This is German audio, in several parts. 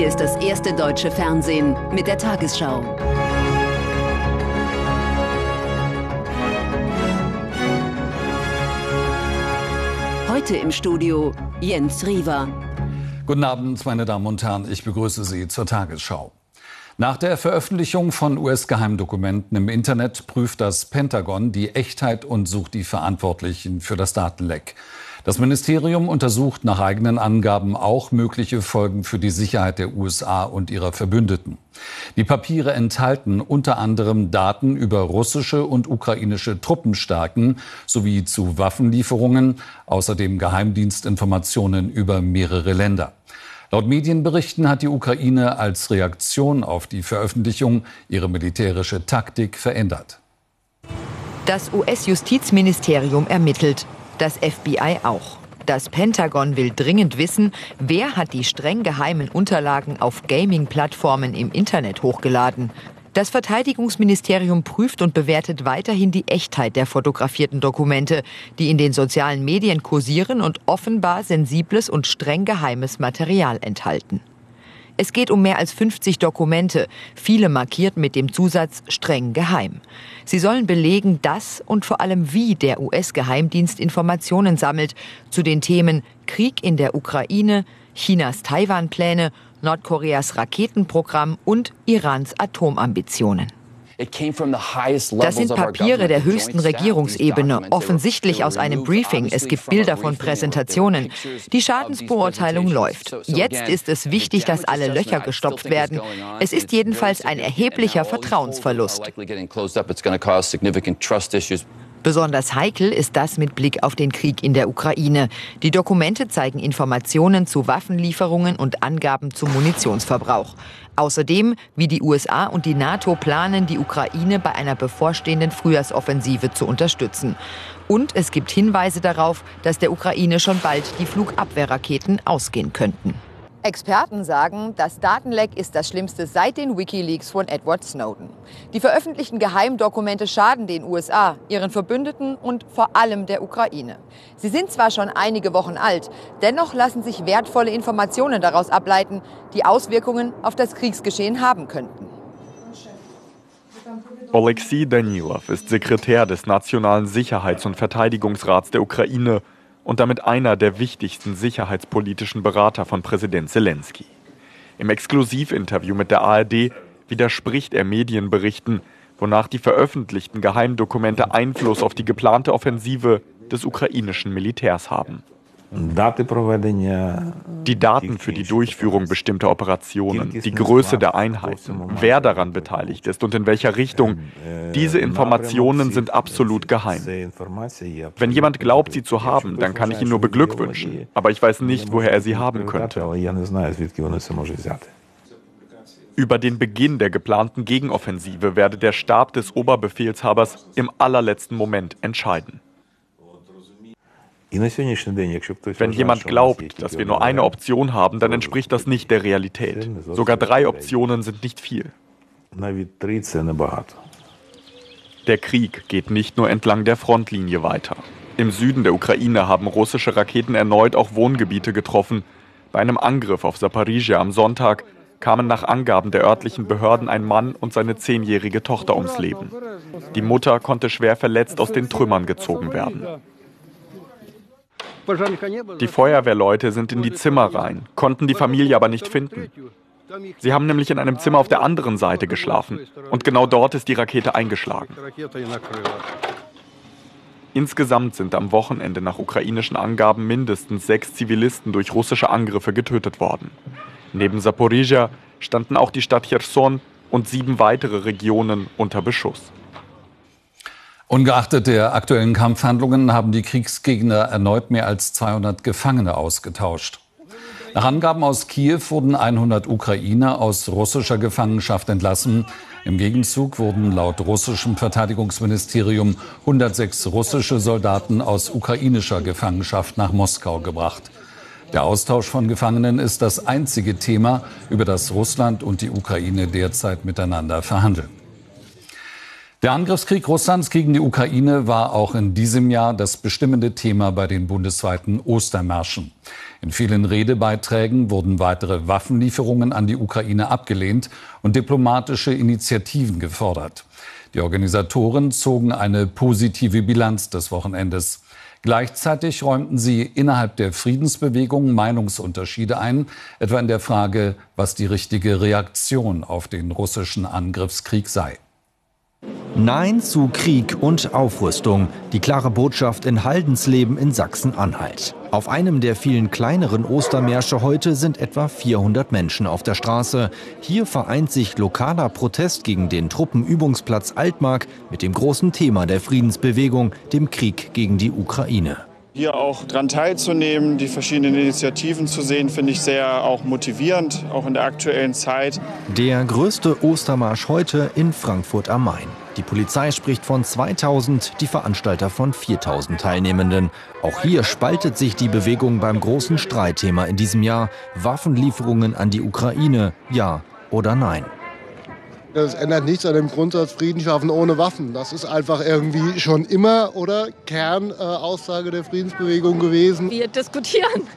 Hier ist das erste deutsche Fernsehen mit der Tagesschau. Heute im Studio Jens Riewer. Guten Abend, meine Damen und Herren. Ich begrüße Sie zur Tagesschau. Nach der Veröffentlichung von US-Geheimdokumenten im Internet prüft das Pentagon die Echtheit und sucht die Verantwortlichen für das Datenleck. Das Ministerium untersucht nach eigenen Angaben auch mögliche Folgen für die Sicherheit der USA und ihrer Verbündeten. Die Papiere enthalten unter anderem Daten über russische und ukrainische Truppenstärken sowie zu Waffenlieferungen, außerdem Geheimdienstinformationen über mehrere Länder. Laut Medienberichten hat die Ukraine als Reaktion auf die Veröffentlichung ihre militärische Taktik verändert. Das US-Justizministerium ermittelt das FBI auch. Das Pentagon will dringend wissen, wer hat die streng geheimen Unterlagen auf Gaming-Plattformen im Internet hochgeladen. Das Verteidigungsministerium prüft und bewertet weiterhin die Echtheit der fotografierten Dokumente, die in den sozialen Medien kursieren und offenbar sensibles und streng geheimes Material enthalten. Es geht um mehr als 50 Dokumente, viele markiert mit dem Zusatz streng geheim. Sie sollen belegen, dass und vor allem wie der US-Geheimdienst Informationen sammelt zu den Themen Krieg in der Ukraine, Chinas Taiwan-Pläne, Nordkoreas Raketenprogramm und Irans Atomambitionen. Das sind Papiere der höchsten Regierungsebene, offensichtlich aus einem Briefing. Es gibt Bilder von Präsentationen. Die Schadensbeurteilung läuft. Jetzt ist es wichtig, dass alle Löcher gestopft werden. Es ist jedenfalls ein erheblicher Vertrauensverlust. Besonders heikel ist das mit Blick auf den Krieg in der Ukraine. Die Dokumente zeigen Informationen zu Waffenlieferungen und Angaben zum Munitionsverbrauch. Außerdem, wie die USA und die NATO planen, die Ukraine bei einer bevorstehenden Frühjahrsoffensive zu unterstützen. Und es gibt Hinweise darauf, dass der Ukraine schon bald die Flugabwehrraketen ausgehen könnten. Experten sagen, das Datenleck ist das Schlimmste seit den Wikileaks von Edward Snowden. Die veröffentlichten Geheimdokumente schaden den USA, ihren Verbündeten und vor allem der Ukraine. Sie sind zwar schon einige Wochen alt, dennoch lassen sich wertvolle Informationen daraus ableiten, die Auswirkungen auf das Kriegsgeschehen haben könnten. Alexei Danilov ist Sekretär des Nationalen Sicherheits- und Verteidigungsrats der Ukraine und damit einer der wichtigsten sicherheitspolitischen Berater von Präsident Zelensky. Im Exklusivinterview mit der ARD widerspricht er Medienberichten, wonach die veröffentlichten Geheimdokumente Einfluss auf die geplante Offensive des ukrainischen Militärs haben. Die Daten für die Durchführung bestimmter Operationen, die Größe der Einheiten, wer daran beteiligt ist und in welcher Richtung, diese Informationen sind absolut geheim. Wenn jemand glaubt, sie zu haben, dann kann ich ihn nur beglückwünschen, aber ich weiß nicht, woher er sie haben könnte. Über den Beginn der geplanten Gegenoffensive werde der Stab des Oberbefehlshabers im allerletzten Moment entscheiden. Wenn jemand glaubt, dass wir nur eine Option haben, dann entspricht das nicht der Realität. Sogar drei Optionen sind nicht viel. Der Krieg geht nicht nur entlang der Frontlinie weiter. Im Süden der Ukraine haben russische Raketen erneut auch Wohngebiete getroffen. Bei einem Angriff auf Saporizhia am Sonntag kamen nach Angaben der örtlichen Behörden ein Mann und seine zehnjährige Tochter ums Leben. Die Mutter konnte schwer verletzt aus den Trümmern gezogen werden. Die Feuerwehrleute sind in die Zimmer rein, konnten die Familie aber nicht finden. Sie haben nämlich in einem Zimmer auf der anderen Seite geschlafen und genau dort ist die Rakete eingeschlagen. Insgesamt sind am Wochenende nach ukrainischen Angaben mindestens sechs Zivilisten durch russische Angriffe getötet worden. Neben Saporizhia standen auch die Stadt Cherson und sieben weitere Regionen unter Beschuss. Ungeachtet der aktuellen Kampfhandlungen haben die Kriegsgegner erneut mehr als 200 Gefangene ausgetauscht. Nach Angaben aus Kiew wurden 100 Ukrainer aus russischer Gefangenschaft entlassen. Im Gegenzug wurden laut russischem Verteidigungsministerium 106 russische Soldaten aus ukrainischer Gefangenschaft nach Moskau gebracht. Der Austausch von Gefangenen ist das einzige Thema, über das Russland und die Ukraine derzeit miteinander verhandeln. Der Angriffskrieg Russlands gegen die Ukraine war auch in diesem Jahr das bestimmende Thema bei den bundesweiten Ostermärschen. In vielen Redebeiträgen wurden weitere Waffenlieferungen an die Ukraine abgelehnt und diplomatische Initiativen gefordert. Die Organisatoren zogen eine positive Bilanz des Wochenendes. Gleichzeitig räumten sie innerhalb der Friedensbewegung Meinungsunterschiede ein, etwa in der Frage, was die richtige Reaktion auf den russischen Angriffskrieg sei. Nein zu Krieg und Aufrüstung. Die klare Botschaft in Haldensleben in Sachsen-Anhalt. Auf einem der vielen kleineren Ostermärsche heute sind etwa 400 Menschen auf der Straße. Hier vereint sich lokaler Protest gegen den Truppenübungsplatz Altmark mit dem großen Thema der Friedensbewegung, dem Krieg gegen die Ukraine. Hier auch daran teilzunehmen, die verschiedenen Initiativen zu sehen, finde ich sehr auch motivierend, auch in der aktuellen Zeit. Der größte Ostermarsch heute in Frankfurt am Main. Die Polizei spricht von 2000, die Veranstalter von 4000 Teilnehmenden. Auch hier spaltet sich die Bewegung beim großen Streitthema in diesem Jahr. Waffenlieferungen an die Ukraine, ja oder nein. Das ändert nichts an dem Grundsatz Frieden schaffen ohne Waffen. Das ist einfach irgendwie schon immer oder Kernaussage äh, der Friedensbewegung gewesen. Wir diskutieren.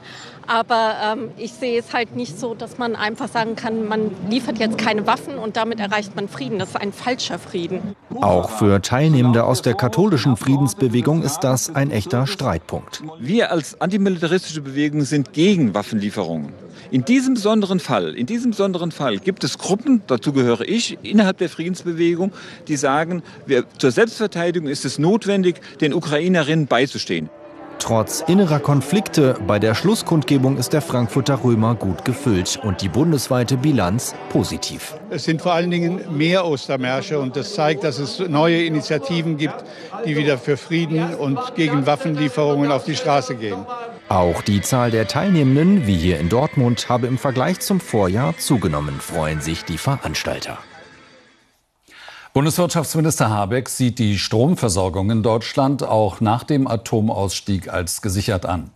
Aber ähm, ich sehe es halt nicht so, dass man einfach sagen kann, man liefert jetzt keine Waffen und damit erreicht man Frieden. Das ist ein falscher Frieden. Auch für Teilnehmende aus der katholischen Friedensbewegung ist das ein echter Streitpunkt. Wir als antimilitaristische Bewegung sind gegen Waffenlieferungen. In diesem besonderen Fall, in diesem besonderen Fall gibt es Gruppen, dazu gehöre ich, innerhalb der Friedensbewegung, die sagen, wir, zur Selbstverteidigung ist es notwendig, den Ukrainerinnen beizustehen. Trotz innerer Konflikte bei der Schlusskundgebung ist der Frankfurter Römer gut gefüllt und die bundesweite Bilanz positiv. Es sind vor allen Dingen mehr Ostermärsche und das zeigt, dass es neue Initiativen gibt, die wieder für Frieden und gegen Waffenlieferungen auf die Straße gehen. Auch die Zahl der Teilnehmenden, wie hier in Dortmund, habe im Vergleich zum Vorjahr zugenommen, freuen sich die Veranstalter. Bundeswirtschaftsminister Habeck sieht die Stromversorgung in Deutschland auch nach dem Atomausstieg als gesichert an.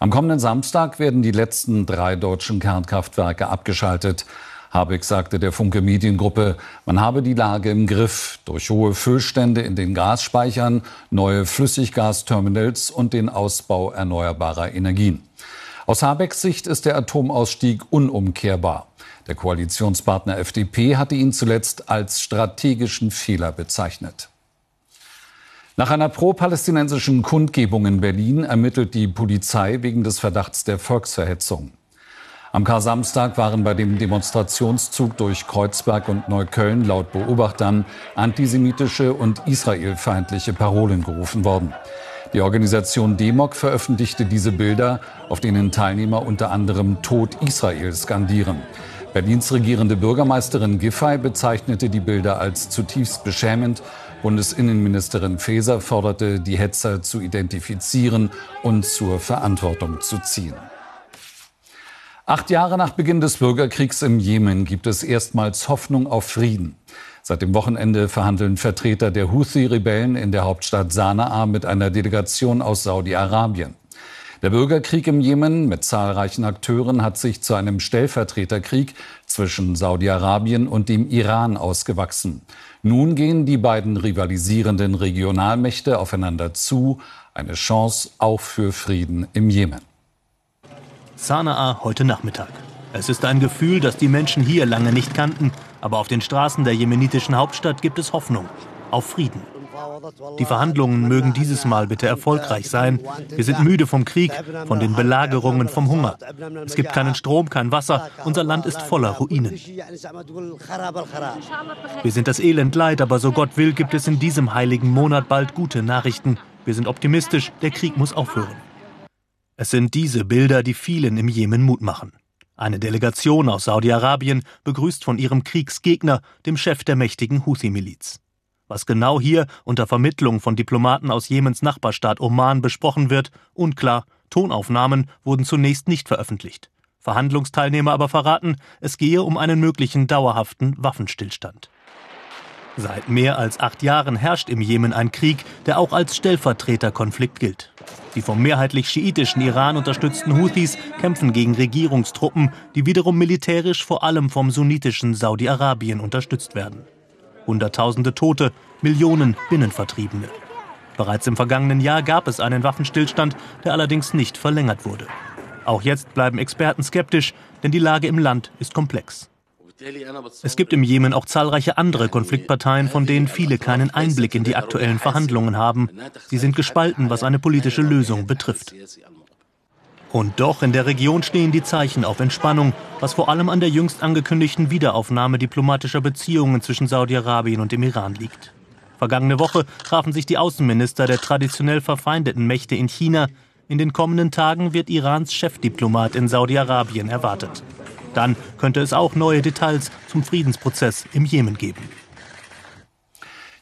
Am kommenden Samstag werden die letzten drei deutschen Kernkraftwerke abgeschaltet. Habeck sagte der Funke Mediengruppe, man habe die Lage im Griff durch hohe Füllstände in den Gasspeichern, neue Flüssiggasterminals und den Ausbau erneuerbarer Energien. Aus Habecks Sicht ist der Atomausstieg unumkehrbar. Der Koalitionspartner FDP hatte ihn zuletzt als strategischen Fehler bezeichnet. Nach einer pro-palästinensischen Kundgebung in Berlin ermittelt die Polizei wegen des Verdachts der Volksverhetzung. Am Kar-Samstag waren bei dem Demonstrationszug durch Kreuzberg und Neukölln laut Beobachtern antisemitische und israelfeindliche Parolen gerufen worden. Die Organisation Demok veröffentlichte diese Bilder, auf denen Teilnehmer unter anderem Tod Israel skandieren. Berlins regierende Bürgermeisterin Giffey bezeichnete die Bilder als zutiefst beschämend. Bundesinnenministerin Faeser forderte, die Hetzer zu identifizieren und zur Verantwortung zu ziehen. Acht Jahre nach Beginn des Bürgerkriegs im Jemen gibt es erstmals Hoffnung auf Frieden. Seit dem Wochenende verhandeln Vertreter der Houthi-Rebellen in der Hauptstadt Sanaa mit einer Delegation aus Saudi-Arabien. Der Bürgerkrieg im Jemen mit zahlreichen Akteuren hat sich zu einem Stellvertreterkrieg zwischen Saudi-Arabien und dem Iran ausgewachsen. Nun gehen die beiden rivalisierenden Regionalmächte aufeinander zu. Eine Chance auch für Frieden im Jemen. Sanaa heute Nachmittag. Es ist ein Gefühl, das die Menschen hier lange nicht kannten, aber auf den Straßen der jemenitischen Hauptstadt gibt es Hoffnung auf Frieden. Die Verhandlungen mögen dieses Mal bitte erfolgreich sein. Wir sind müde vom Krieg, von den Belagerungen, vom Hunger. Es gibt keinen Strom, kein Wasser. Unser Land ist voller Ruinen. Wir sind das Elend leid, aber so Gott will, gibt es in diesem heiligen Monat bald gute Nachrichten. Wir sind optimistisch, der Krieg muss aufhören. Es sind diese Bilder, die vielen im Jemen Mut machen. Eine Delegation aus Saudi-Arabien begrüßt von ihrem Kriegsgegner, dem Chef der mächtigen Houthi-Miliz. Was genau hier unter Vermittlung von Diplomaten aus Jemens Nachbarstaat Oman besprochen wird, unklar. Tonaufnahmen wurden zunächst nicht veröffentlicht. Verhandlungsteilnehmer aber verraten, es gehe um einen möglichen dauerhaften Waffenstillstand. Seit mehr als acht Jahren herrscht im Jemen ein Krieg, der auch als Stellvertreterkonflikt gilt. Die vom mehrheitlich schiitischen Iran unterstützten Houthis kämpfen gegen Regierungstruppen, die wiederum militärisch vor allem vom sunnitischen Saudi-Arabien unterstützt werden. Hunderttausende Tote, Millionen Binnenvertriebene. Bereits im vergangenen Jahr gab es einen Waffenstillstand, der allerdings nicht verlängert wurde. Auch jetzt bleiben Experten skeptisch, denn die Lage im Land ist komplex. Es gibt im Jemen auch zahlreiche andere Konfliktparteien, von denen viele keinen Einblick in die aktuellen Verhandlungen haben. Sie sind gespalten, was eine politische Lösung betrifft. Und doch in der Region stehen die Zeichen auf Entspannung, was vor allem an der jüngst angekündigten Wiederaufnahme diplomatischer Beziehungen zwischen Saudi-Arabien und dem Iran liegt. Vergangene Woche trafen sich die Außenminister der traditionell verfeindeten Mächte in China. In den kommenden Tagen wird Irans Chefdiplomat in Saudi-Arabien erwartet. Dann könnte es auch neue Details zum Friedensprozess im Jemen geben.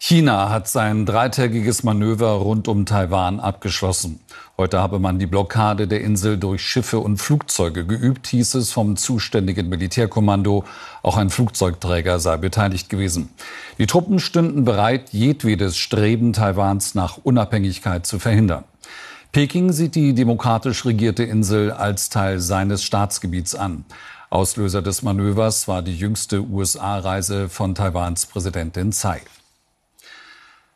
China hat sein dreitägiges Manöver rund um Taiwan abgeschlossen. Heute habe man die Blockade der Insel durch Schiffe und Flugzeuge geübt, hieß es vom zuständigen Militärkommando. Auch ein Flugzeugträger sei beteiligt gewesen. Die Truppen stünden bereit, jedwedes Streben Taiwans nach Unabhängigkeit zu verhindern. Peking sieht die demokratisch regierte Insel als Teil seines Staatsgebiets an. Auslöser des Manövers war die jüngste USA-Reise von Taiwans Präsidentin Tsai.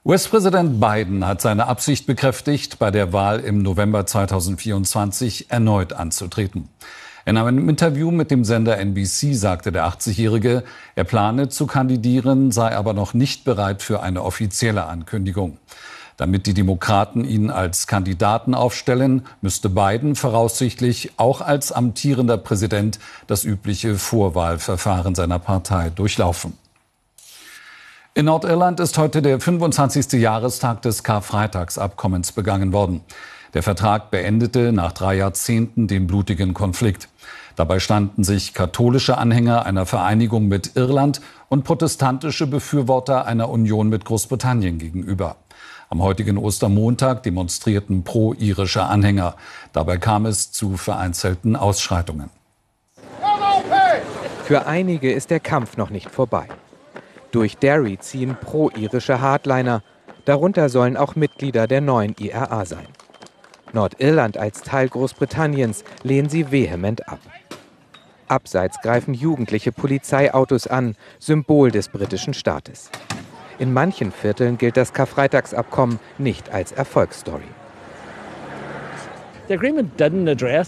US-Präsident Biden hat seine Absicht bekräftigt, bei der Wahl im November 2024 erneut anzutreten. In einem Interview mit dem Sender NBC sagte der 80-Jährige, er plane zu kandidieren, sei aber noch nicht bereit für eine offizielle Ankündigung. Damit die Demokraten ihn als Kandidaten aufstellen, müsste Biden voraussichtlich auch als amtierender Präsident das übliche Vorwahlverfahren seiner Partei durchlaufen. In Nordirland ist heute der 25. Jahrestag des Karfreitagsabkommens begangen worden. Der Vertrag beendete nach drei Jahrzehnten den blutigen Konflikt. Dabei standen sich katholische Anhänger einer Vereinigung mit Irland und protestantische Befürworter einer Union mit Großbritannien gegenüber. Am heutigen Ostermontag demonstrierten pro-irische Anhänger. Dabei kam es zu vereinzelten Ausschreitungen. Für einige ist der Kampf noch nicht vorbei. Durch Derry ziehen pro-irische Hardliner. Darunter sollen auch Mitglieder der neuen IRA sein. Nordirland als Teil Großbritanniens lehnen sie vehement ab. Abseits greifen jugendliche Polizeiautos an, Symbol des britischen Staates. In manchen Vierteln gilt das Karfreitagsabkommen nicht als Erfolgsstory.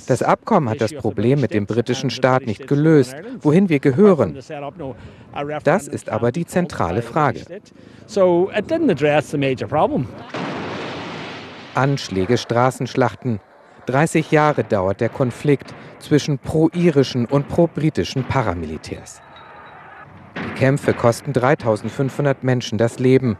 Das Abkommen hat das Problem mit dem britischen Staat nicht gelöst, wohin wir gehören. Das ist aber die zentrale Frage. Anschläge, Straßenschlachten. 30 Jahre dauert der Konflikt zwischen pro-irischen und pro-britischen Paramilitärs. Die Kämpfe kosten 3500 Menschen das Leben.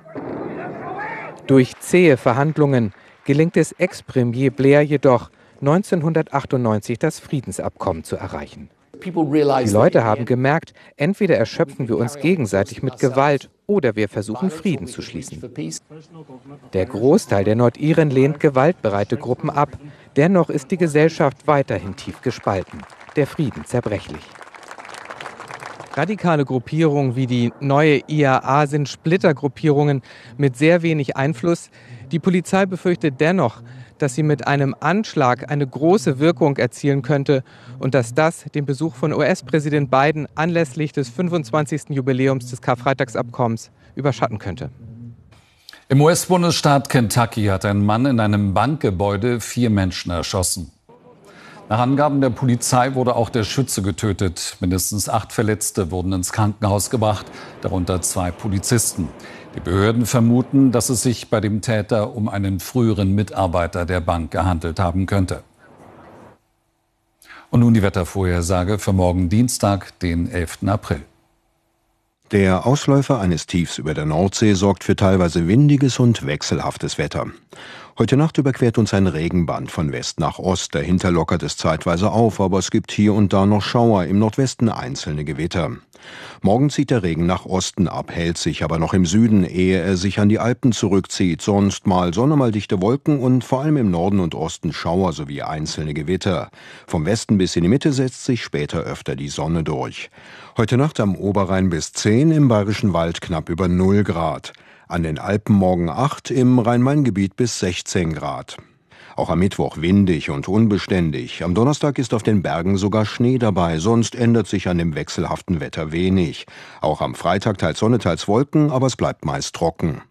Durch zähe Verhandlungen gelingt es Ex-Premier Blair jedoch, 1998 das Friedensabkommen zu erreichen. Die Leute haben gemerkt, entweder erschöpfen wir uns gegenseitig mit Gewalt oder wir versuchen Frieden zu schließen. Der Großteil der Nordiren lehnt gewaltbereite Gruppen ab. Dennoch ist die Gesellschaft weiterhin tief gespalten. Der Frieden zerbrechlich. Radikale Gruppierungen wie die neue IAA sind Splittergruppierungen mit sehr wenig Einfluss. Die Polizei befürchtet dennoch, dass sie mit einem Anschlag eine große Wirkung erzielen könnte und dass das den Besuch von US-Präsident Biden anlässlich des 25. Jubiläums des Karfreitagsabkommens überschatten könnte. Im US-Bundesstaat Kentucky hat ein Mann in einem Bankgebäude vier Menschen erschossen. Nach Angaben der Polizei wurde auch der Schütze getötet. Mindestens acht Verletzte wurden ins Krankenhaus gebracht, darunter zwei Polizisten. Die Behörden vermuten, dass es sich bei dem Täter um einen früheren Mitarbeiter der Bank gehandelt haben könnte. Und nun die Wettervorhersage für morgen Dienstag, den 11. April. Der Ausläufer eines Tiefs über der Nordsee sorgt für teilweise windiges und wechselhaftes Wetter. Heute Nacht überquert uns ein Regenband von West nach Ost. Dahinter lockert es zeitweise auf, aber es gibt hier und da noch Schauer, im Nordwesten einzelne Gewitter. Morgen zieht der Regen nach Osten ab, hält sich aber noch im Süden, ehe er sich an die Alpen zurückzieht. Sonst mal Sonne, mal dichte Wolken und vor allem im Norden und Osten Schauer sowie einzelne Gewitter. Vom Westen bis in die Mitte setzt sich später öfter die Sonne durch. Heute Nacht am Oberrhein bis 10, im Bayerischen Wald knapp über 0 Grad. An den Alpen morgen 8, im Rhein-Main-Gebiet bis 16 Grad. Auch am Mittwoch windig und unbeständig. Am Donnerstag ist auf den Bergen sogar Schnee dabei, sonst ändert sich an dem wechselhaften Wetter wenig. Auch am Freitag teils Sonne, teils Wolken, aber es bleibt meist trocken.